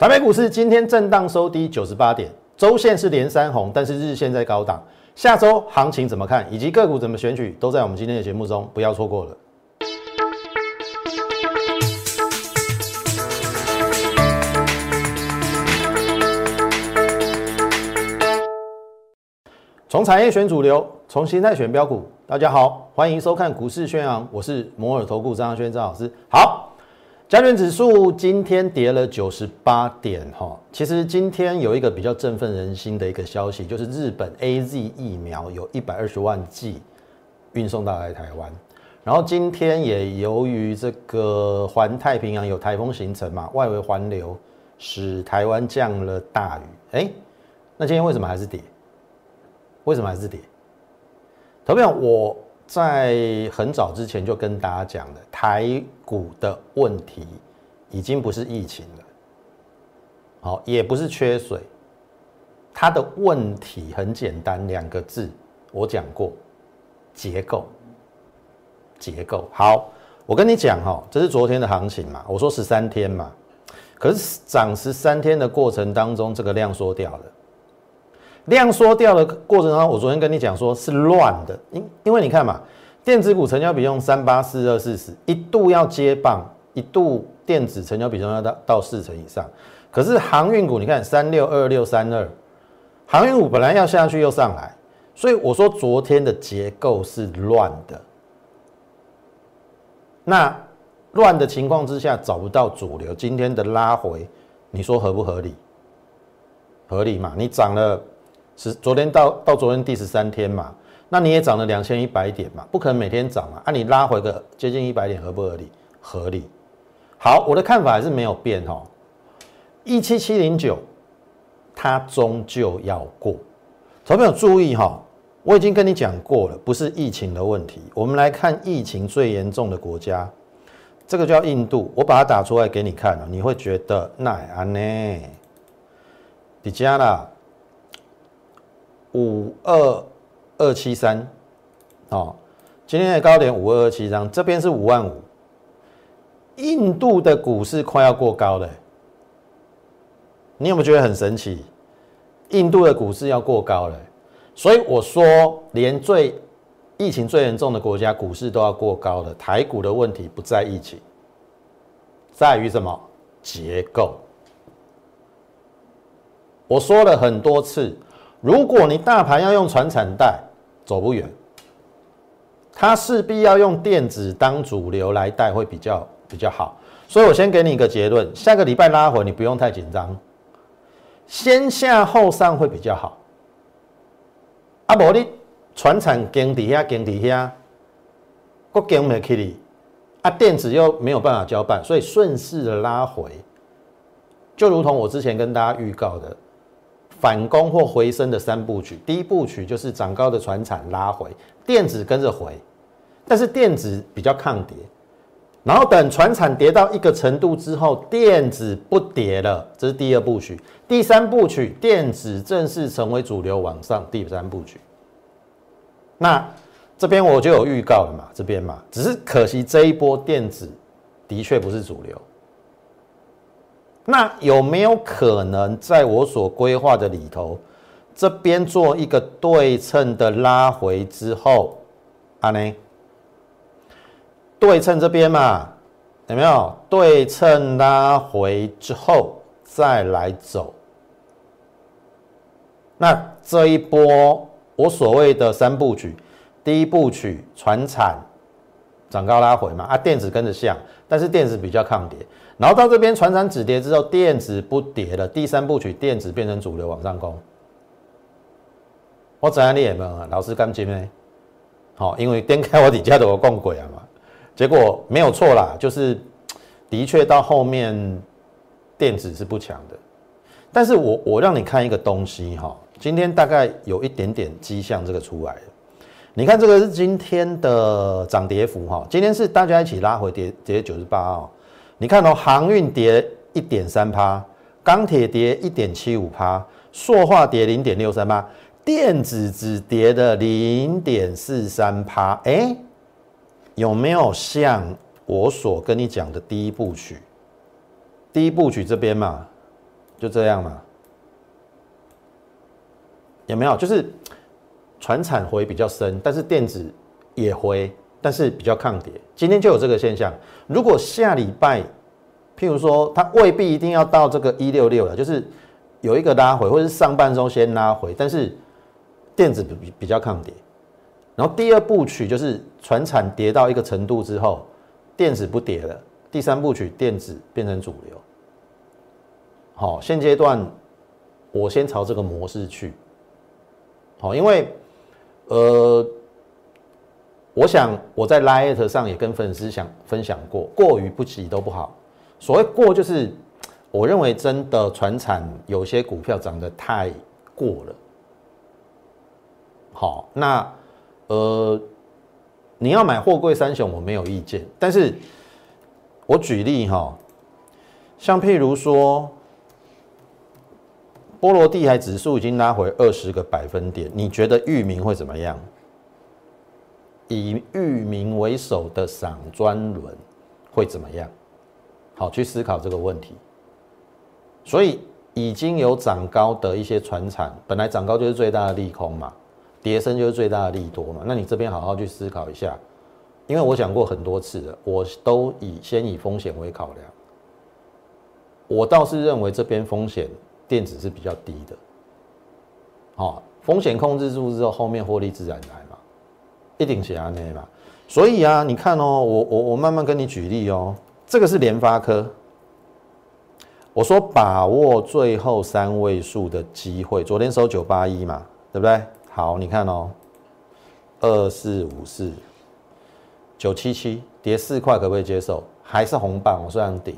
台北股市今天震荡收低九十八点，周线是连三红，但是日线在高档。下周行情怎么看，以及个股怎么选取，都在我们今天的节目中，不要错过了。从产业选主流，从形态选标股。大家好，欢迎收看股市宣扬，我是摩尔投顾张轩张老师。好，加权指数今天跌了九十八点哈。其实今天有一个比较振奋人心的一个消息，就是日本 A Z 疫苗有一百二十万剂运送到来台湾。然后今天也由于这个环太平洋有台风形成嘛，外围环流使台湾降了大雨。哎，那今天为什么还是跌？为什么还是跌？投票，我在很早之前就跟大家讲了，台股的问题已经不是疫情了，好，也不是缺水，它的问题很简单，两个字，我讲过，结构，结构。好，我跟你讲哈，这是昨天的行情嘛，我说十三天嘛，可是涨十三天的过程当中，这个量缩掉了。量缩掉的过程中，我昨天跟你讲说是乱的，因因为你看嘛，电子股成交比重三八四二四十，一度要接棒，一度电子成交比重要到到四成以上，可是航运股你看三六二六三二，航运股本来要下去又上来，所以我说昨天的结构是乱的，那乱的情况之下找不到主流，今天的拉回，你说合不合理？合理嘛？你涨了。是昨天到到昨天第十三天嘛，那你也涨了两千一百点嘛，不可能每天涨嘛，啊，你拉回个接近一百点合不合理？合理。好，我的看法还是没有变哈，一七七零九，它终究要过。投朋友注意哈，我已经跟你讲过了，不是疫情的问题。我们来看疫情最严重的国家，这个叫印度，我把它打出来给你看了，你会觉得奈安呢？迪加啦。五二二七三，哦，今天的高点五二二七三，这边是五万五。印度的股市快要过高了，你有没有觉得很神奇？印度的股市要过高了，所以我说，连最疫情最严重的国家股市都要过高了。台股的问题不在疫情，在于什么？结构。我说了很多次。如果你大盘要用传产带，走不远，它势必要用电子当主流来带会比较比较好。所以我先给你一个结论：下个礼拜拉回，你不用太紧张，先下后上会比较好。啊，无你传产跟底下跟底下，国跟没起，啊，电子又没有办法交办，所以顺势的拉回，就如同我之前跟大家预告的。反攻或回升的三部曲，第一部曲就是涨高的船产拉回，电子跟着回，但是电子比较抗跌，然后等船产跌到一个程度之后，电子不跌了，这是第二部曲。第三部曲，电子正式成为主流往上。第三部曲，那这边我就有预告了嘛，这边嘛，只是可惜这一波电子的确不是主流。那有没有可能在我所规划的里头，这边做一个对称的拉回之后，啊呢？对称这边嘛，有没有对称拉回之后再来走？那这一波我所谓的三部曲，第一部曲船产涨高拉回嘛，啊电子跟着像，但是电子比较抗跌。然后到这边，船产止跌之后，电子不跌了。第三部曲，电子变成主流往上攻。我怎样你也没有？老师刚接没？好，因为颠开我底下的我共轨啊嘛，结果没有错啦，就是的确到后面电子是不强的。但是我我让你看一个东西哈，今天大概有一点点迹象这个出来了。你看这个是今天的涨跌幅哈，今天是大家一起拉回跌跌九十八啊。你看哦，航运跌一点三趴，钢铁跌一点七五趴，塑化跌零点六三趴，电子只跌的零点四三趴。哎，有没有像我所跟你讲的第一部曲？第一部曲这边嘛，就这样嘛。有没有？就是船产回比较深，但是电子也回，但是比较抗跌。今天就有这个现象。如果下礼拜，譬如说它未必一定要到这个一六六了，就是有一个拉回，或者是上半周先拉回，但是电子比比较抗跌。然后第二部曲就是船产跌到一个程度之后，电子不跌了。第三部曲电子变成主流。好，现阶段我先朝这个模式去。好，因为，呃，我想我在 Light 上也跟粉丝想分享过，过于不及都不好。所谓过，就是我认为真的船产有些股票涨得太过了。好，那呃，你要买货柜三雄，我没有意见。但是我举例哈，像譬如说。波罗的海指数已经拉回二十个百分点，你觉得域名会怎么样？以域名为首的赏专轮会怎么样？好，去思考这个问题。所以已经有涨高的一些船产，本来涨高就是最大的利空嘛，跌升就是最大的利多嘛。那你这边好好去思考一下，因为我讲过很多次了，我都以先以风险为考量。我倒是认为这边风险。电子是比较低的，好，风险控制住之后，后面获利自然来，一定是安内嘛。所以啊，你看哦，我我我慢慢跟你举例哦，这个是联发科，我说把握最后三位数的机会，昨天收九八一嘛，对不对？好，你看哦，二四五四九七七跌四块，可不可以接受？还是红棒，虽然跌，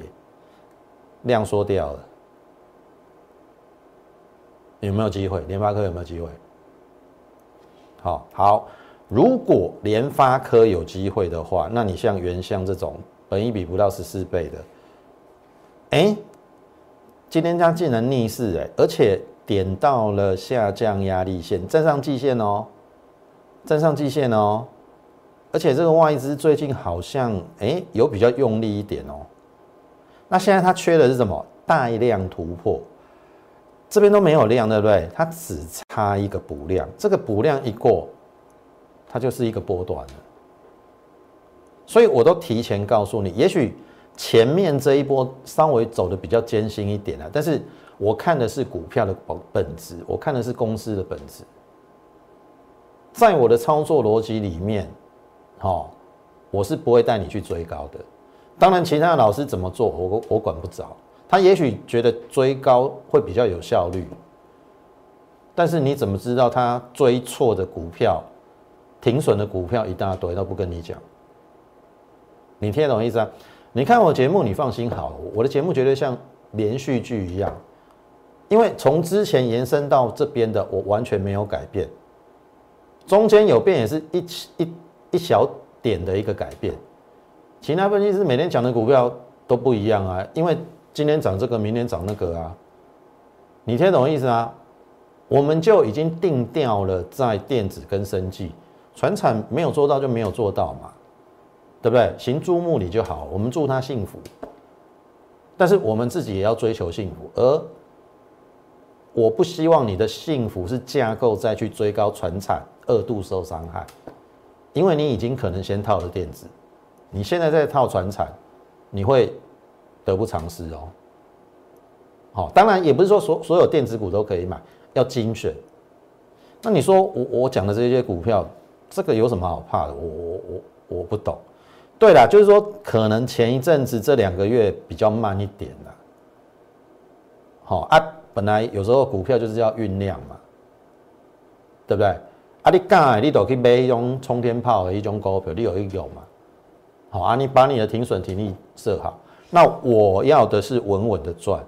量缩掉了。有没有机会？联发科有没有机会？好好，如果联发科有机会的话，那你像原相这种本一比不到十四倍的，哎，今天它竟然逆势哎，而且点到了下降压力线，站上季线哦，站上季线哦，而且这个外资最近好像哎有比较用力一点哦，那现在它缺的是什么？大量突破。这边都没有量，对不对？它只差一个补量，这个补量一过，它就是一个波段了。所以我都提前告诉你，也许前面这一波稍微走的比较艰辛一点啊，但是我看的是股票的本本质，我看的是公司的本质。在我的操作逻辑里面，哦，我是不会带你去追高的。当然，其他的老师怎么做，我我管不着。他也许觉得追高会比较有效率，但是你怎么知道他追错的股票、停损的股票一大堆都不跟你讲？你听得懂意思啊？你看我节目，你放心好，我的节目绝对像连续剧一样，因为从之前延伸到这边的，我完全没有改变，中间有变也是一一一小点的一个改变，其他分析师每天讲的股票都不一样啊，因为。今天涨这个，明天涨那个啊，你听懂意思啊？我们就已经定掉了，在电子跟生技、船产没有做到就没有做到嘛，对不对？行注目礼就好，我们祝他幸福。但是我们自己也要追求幸福，而我不希望你的幸福是架构再去追高船产，二度受伤害，因为你已经可能先套了电子，你现在在套船产，你会。得不偿失哦。好，当然也不是说所所有电子股都可以买，要精选。那你说我我讲的这些股票，这个有什么好怕的？我我我我不懂。对了，就是说可能前一阵子这两个月比较慢一点了。好啊，本来有时候股票就是要酝酿嘛，对不对？啊，你敢你都去买一种冲天炮的一种股票，你有一有嘛？好啊，你把你的停损停利设好。那我要的是稳稳的赚，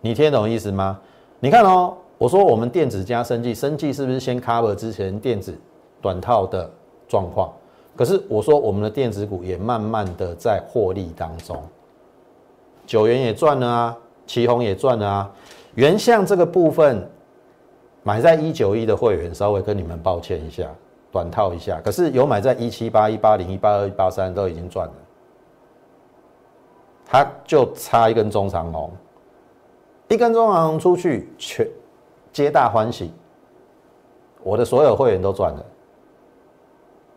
你听懂意思吗？你看哦，我说我们电子加生技，生技是不是先 cover 之前电子短套的状况？可是我说我们的电子股也慢慢的在获利当中，九元也赚了啊，旗宏也赚了啊，原相这个部分买在一九一的会员稍微跟你们抱歉一下，短套一下，可是有买在一七八、一八零、一八二、一八三都已经赚了。它就差一根中长红，一根中行出去，全皆大欢喜。我的所有会员都赚了。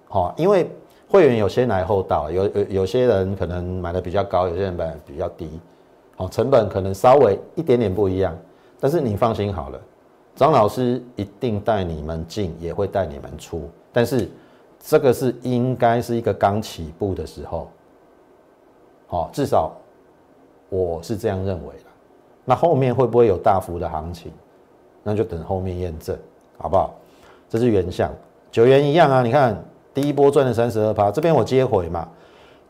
好，因为会员有先来后到，有有有些人可能买的比较高，有些人买的比较低。好，成本可能稍微一点点不一样，但是你放心好了，张老师一定带你们进，也会带你们出。但是这个是应该是一个刚起步的时候，好，至少我是这样认为的。那后面会不会有大幅的行情？那就等后面验证，好不好？这是原相，九元一样啊。你看第一波赚了三十二趴，这边我接回嘛。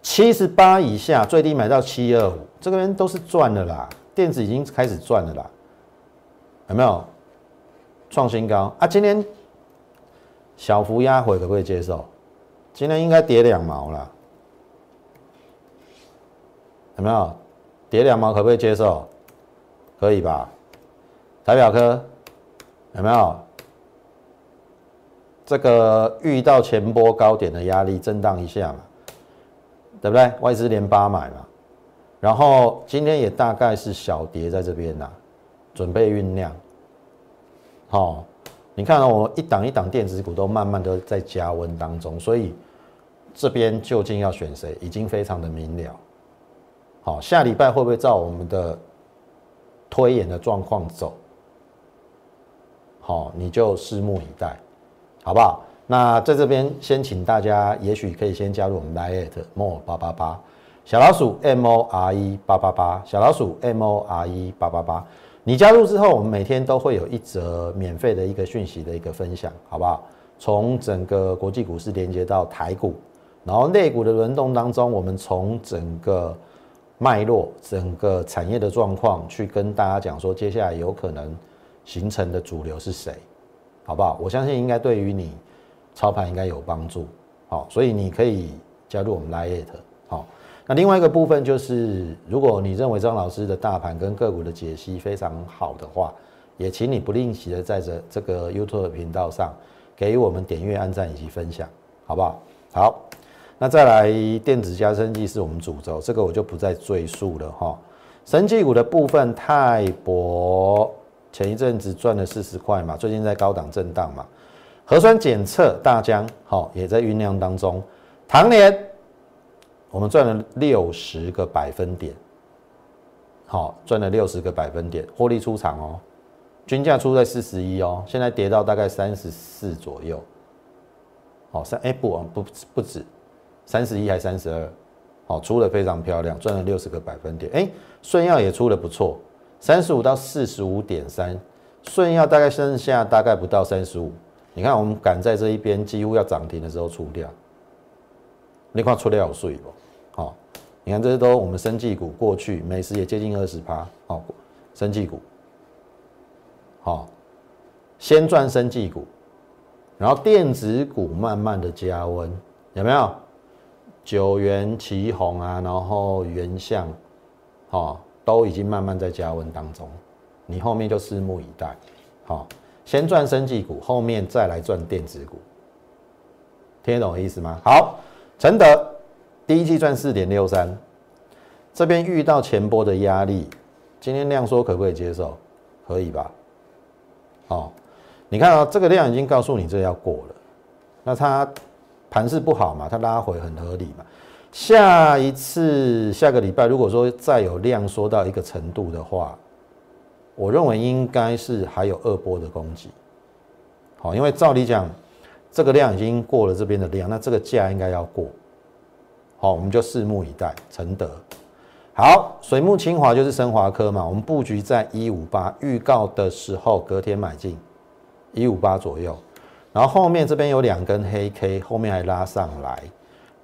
七十八以下最低买到七二五，这个人都是赚的啦。电子已经开始赚了啦，有没有创新高啊？今天小幅压回可不可以接受？今天应该跌两毛了，有没有跌两毛可不可以接受？可以吧？台表科有没有这个遇到前波高点的压力震荡一下嘛？对不对？外资连八买嘛，然后今天也大概是小跌在这边呐，准备酝酿。好，你看我一档一档电子股都慢慢的在加温当中，所以这边究竟要选谁，已经非常的明了。好，下礼拜会不会照我们的推演的状况走？好，你就拭目以待，好不好？那在这边先请大家，也许可以先加入我们 Lite More 八八八小老鼠 M O R E 八八八小老鼠 M O R E 八八八。你加入之后，我们每天都会有一则免费的一个讯息的一个分享，好不好？从整个国际股市连接到台股，然后内股的轮动当中，我们从整个脉络、整个产业的状况去跟大家讲说，接下来有可能形成的主流是谁，好不好？我相信应该对于你。操盘应该有帮助，好，所以你可以加入我们 Lite，好。那另外一个部分就是，如果你认为张老师的大盘跟个股的解析非常好的话，也请你不吝惜的在这这个 YouTube 频道上给我们点阅、按赞以及分享，好不好？好，那再来电子加生技是我们主轴，这个我就不再赘述了哈。生技股的部分，泰博前一阵子赚了四十块嘛，最近在高档震荡嘛。核酸检测大疆好也在酝酿当中，唐年我们赚了六十个百分点，好赚了六十个百分点，获利出场哦，均价出在四十一哦，现在跌到大概三十四左右，好三哎不不不止三十一还三十二，好出的非常漂亮，赚了六十个百分点，哎顺药也出的不错，三十五到四十五点三，顺要大概剩下大概不到三十五。你看，我们赶在这一边几乎要涨停的时候出掉，你看出掉有税不？好，你看这些都我们生技股过去每时也接近二十趴，好，生技股，好，先赚生技股，然后电子股慢慢的加温，有没有？九元旗红啊，然后元相，好，都已经慢慢在加温当中，你后面就拭目以待，好。先赚生技股，后面再来赚电子股，听得懂意思吗？好，承德第一季赚四点六三，这边遇到前波的压力，今天量缩可不可以接受？可以吧？哦，你看啊，这个量已经告诉你这要过了，那它盘势不好嘛，它拉回很合理嘛。下一次下个礼拜，如果说再有量缩到一个程度的话，我认为应该是还有二波的攻击，好，因为照理讲，这个量已经过了这边的量，那这个价应该要过，好，我们就拭目以待。承德，好，水木清华就是升华科嘛，我们布局在一五八，预告的时候隔天买进一五八左右，然后后面这边有两根黑 K，后面还拉上来，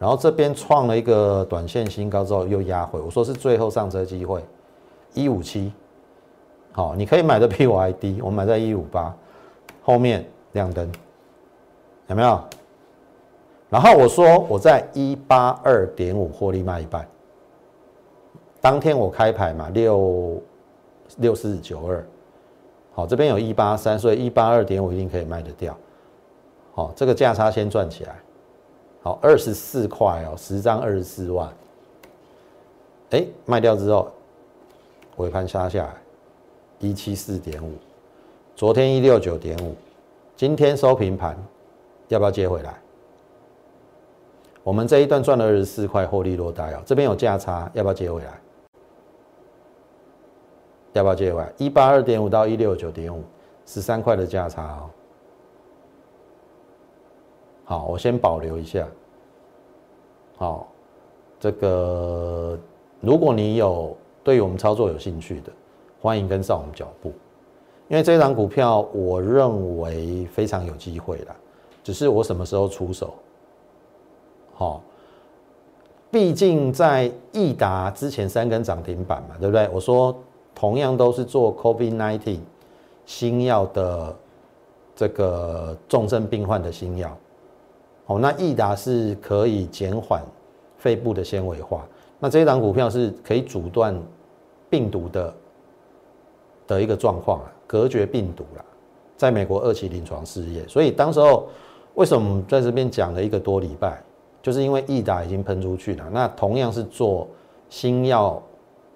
然后这边创了一个短线新高之后又压回，我说是最后上车机会，一五七。好，你可以买的比我还低，我买在一五八，后面亮灯，有没有？然后我说我在一八二点五获利卖一半，当天我开牌嘛，六六四九二，好，这边有一八三，所以一八二点五一定可以卖得掉，好，这个价差先赚起来，好，二十四块哦，十张二十四万，哎，卖掉之后尾盘杀下来。一七四点五，昨天一六九点五，今天收平盘，要不要接回来？我们这一段赚了二十四块，获利落袋哦。这边有价差，要不要接回来？要不要接回来？一八二点五到一六九点五，十三块的价差哦。好，我先保留一下。好，这个如果你有对于我们操作有兴趣的，欢迎跟上我们脚步。因为这张股票，我认为非常有机会啦，只是我什么时候出手？好，毕竟在益达之前三根涨停板嘛，对不对？我说同样都是做 COVID-19 新药的这个重症病患的新药。哦，那益达是可以减缓肺部的纤维化，那这一档股票是可以阻断病毒的的一个状况啊，隔绝病毒啦，在美国二期临床试验，所以当时候为什么在这边讲了一个多礼拜，就是因为益达已经喷出去了，那同样是做新药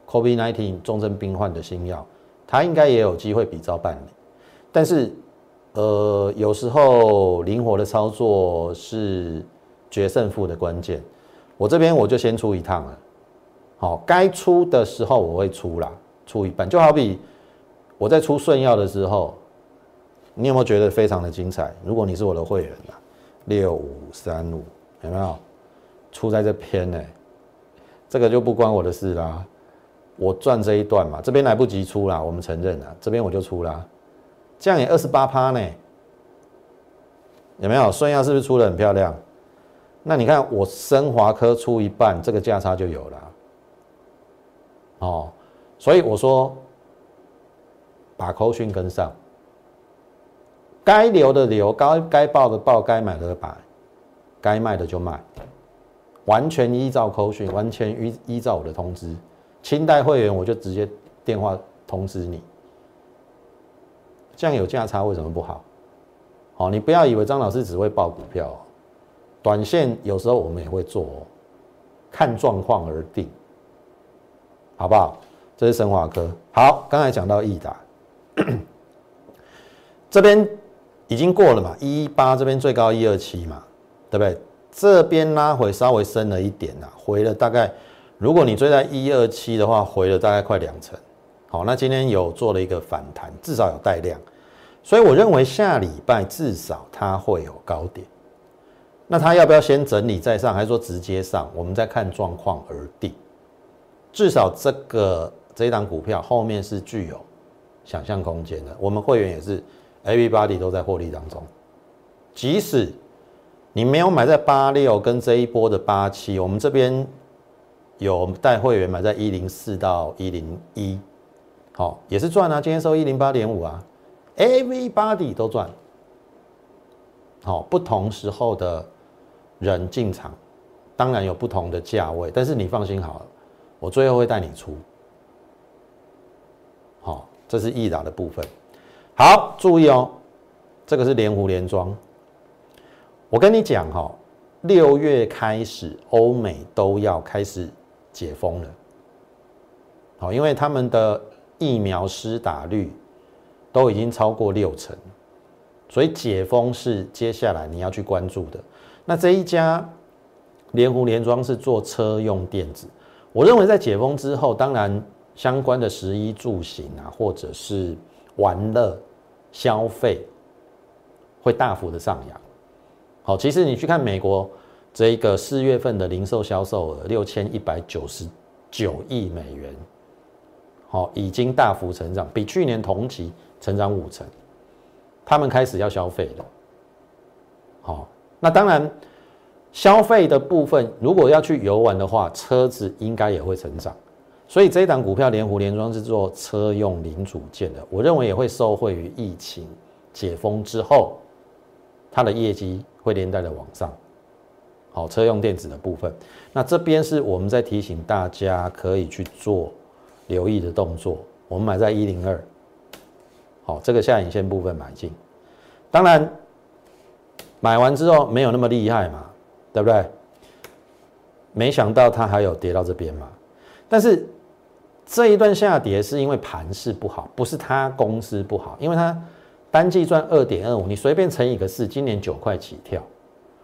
COVID-19 重症病患的新药，它应该也有机会比照办理，但是。呃，有时候灵活的操作是决胜负的关键。我这边我就先出一趟了，好，该出的时候我会出啦，出一半。就好比我在出顺药的时候，你有没有觉得非常的精彩？如果你是我的会员啊，六五三五有没有出在这篇呢？这个就不关我的事啦，我赚这一段嘛，这边来不及出啦，我们承认了，这边我就出啦。这样也二十八趴呢，有没有？顺亚是不是出的很漂亮？那你看我升华科出一半，这个价差就有了。哦，所以我说把扣讯跟上，该留的留，该该报的报，该买的买，该卖的就卖，完全依照扣讯，完全依依照我的通知。清代会员我就直接电话通知你。这样有价差为什么不好？好，你不要以为张老师只会报股票，短线有时候我们也会做，看状况而定，好不好？这是神华科。好，刚才讲到益达，这边已经过了嘛，一八这边最高一二七嘛，对不对？这边拉回稍微深了一点呐，回了大概，如果你追在一二七的话，回了大概快两成。好，那今天有做了一个反弹，至少有带量，所以我认为下礼拜至少它会有高点。那它要不要先整理再上，还是说直接上？我们再看状况而定。至少这个这一档股票后面是具有想象空间的。我们会员也是，everybody 都在获利当中。即使你没有买在八六跟这一波的八七，我们这边有带会员买在一零四到一零一。好，也是赚啊！今天收一零八点五啊，everybody 都赚。好，不同时候的人进场，当然有不同的价位，但是你放心好了，我最后会带你出。好，这是易达的部分。好，注意哦，这个是连湖连庄。我跟你讲哈，六月开始，欧美都要开始解封了。好，因为他们的。疫苗施打率都已经超过六成，所以解封是接下来你要去关注的。那这一家联湖联庄是做车用电子，我认为在解封之后，当然相关的食衣住行啊，或者是玩乐消费会大幅的上扬。好，其实你去看美国这一个四月份的零售销售额六千一百九十九亿美元。好，已经大幅成长，比去年同期成长五成。他们开始要消费了。好，那当然，消费的部分，如果要去游玩的话，车子应该也会成长。所以这一档股票连湖连庄是做车用零组件的，我认为也会受惠于疫情解封之后，它的业绩会连带的往上。好，车用电子的部分，那这边是我们在提醒大家可以去做。留意的动作，我们买在一零二，好，这个下影线部分买进。当然，买完之后没有那么厉害嘛，对不对？没想到它还有跌到这边嘛。但是这一段下跌是因为盘势不好，不是它公司不好，因为它单季赚二点二五，你随便乘以个四，今年九块起跳。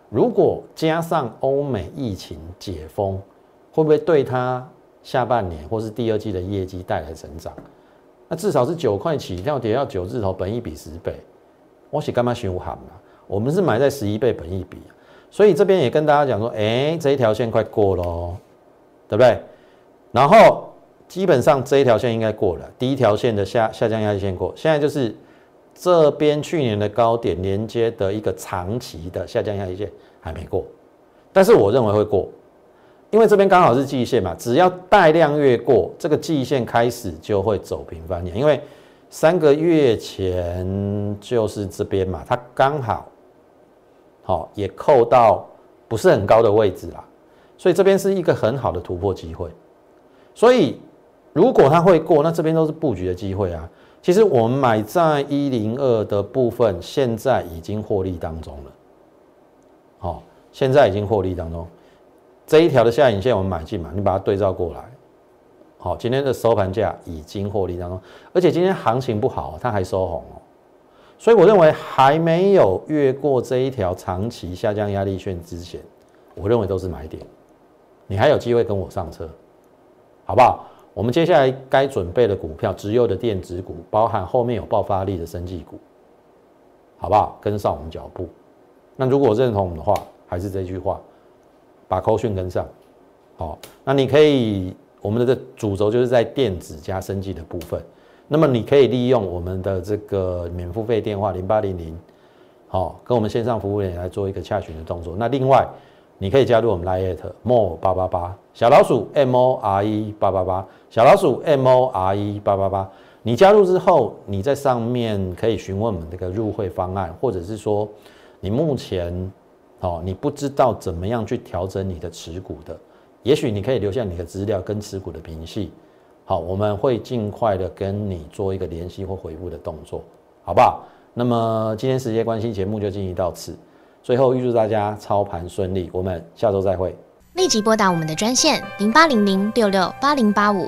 如果加上欧美疫情解封，会不会对它下半年或是第二季的业绩带来成长？那至少是九块起跳，跌到九字头，本一比十倍，我是干嘛修行嘛？我们是买在十一倍本一比，所以这边也跟大家讲说，哎，这一条线快过喽，对不对？然后。基本上这一条线应该过了，第一条线的下下降压力线过，现在就是这边去年的高点连接的一个长期的下降压力线还没过，但是我认为会过，因为这边刚好是季线嘛，只要带量越过这个季线开始就会走平翻，因为三个月前就是这边嘛，它刚好好也扣到不是很高的位置啦，所以这边是一个很好的突破机会，所以。如果它会过，那这边都是布局的机会啊。其实我们买在一零二的部分，现在已经获利当中了。好，现在已经获利当中。这一条的下影线我们买进嘛，你把它对照过来。好，今天的收盘价已经获利当中，而且今天行情不好，它还收红哦。所以我认为还没有越过这一条长期下降压力线之前，我认为都是买点。你还有机会跟我上车，好不好？我们接下来该准备的股票，只有的电子股，包含后面有爆发力的生技股，好不好？跟上我们脚步。那如果认同我们的话，还是这句话，把扣讯跟上。好，那你可以，我们的主轴就是在电子加生技的部分。那么你可以利用我们的这个免付费电话零八零零，好，跟我们线上服务人员来做一个洽询的动作。那另外，你可以加入我们 Line more 八八八小老鼠 M O R E 八八八小老鼠 M O R E 八八八。你加入之后，你在上面可以询问我们这个入会方案，或者是说你目前哦你不知道怎么样去调整你的持股的，也许你可以留下你的资料跟持股的明细。好，我们会尽快的跟你做一个联系或回复的动作，好不好？那么今天时间关系，节目就进行到此。最后预祝大家操盘顺利，我们下周再会。立即拨打我们的专线零八零零六六八零八五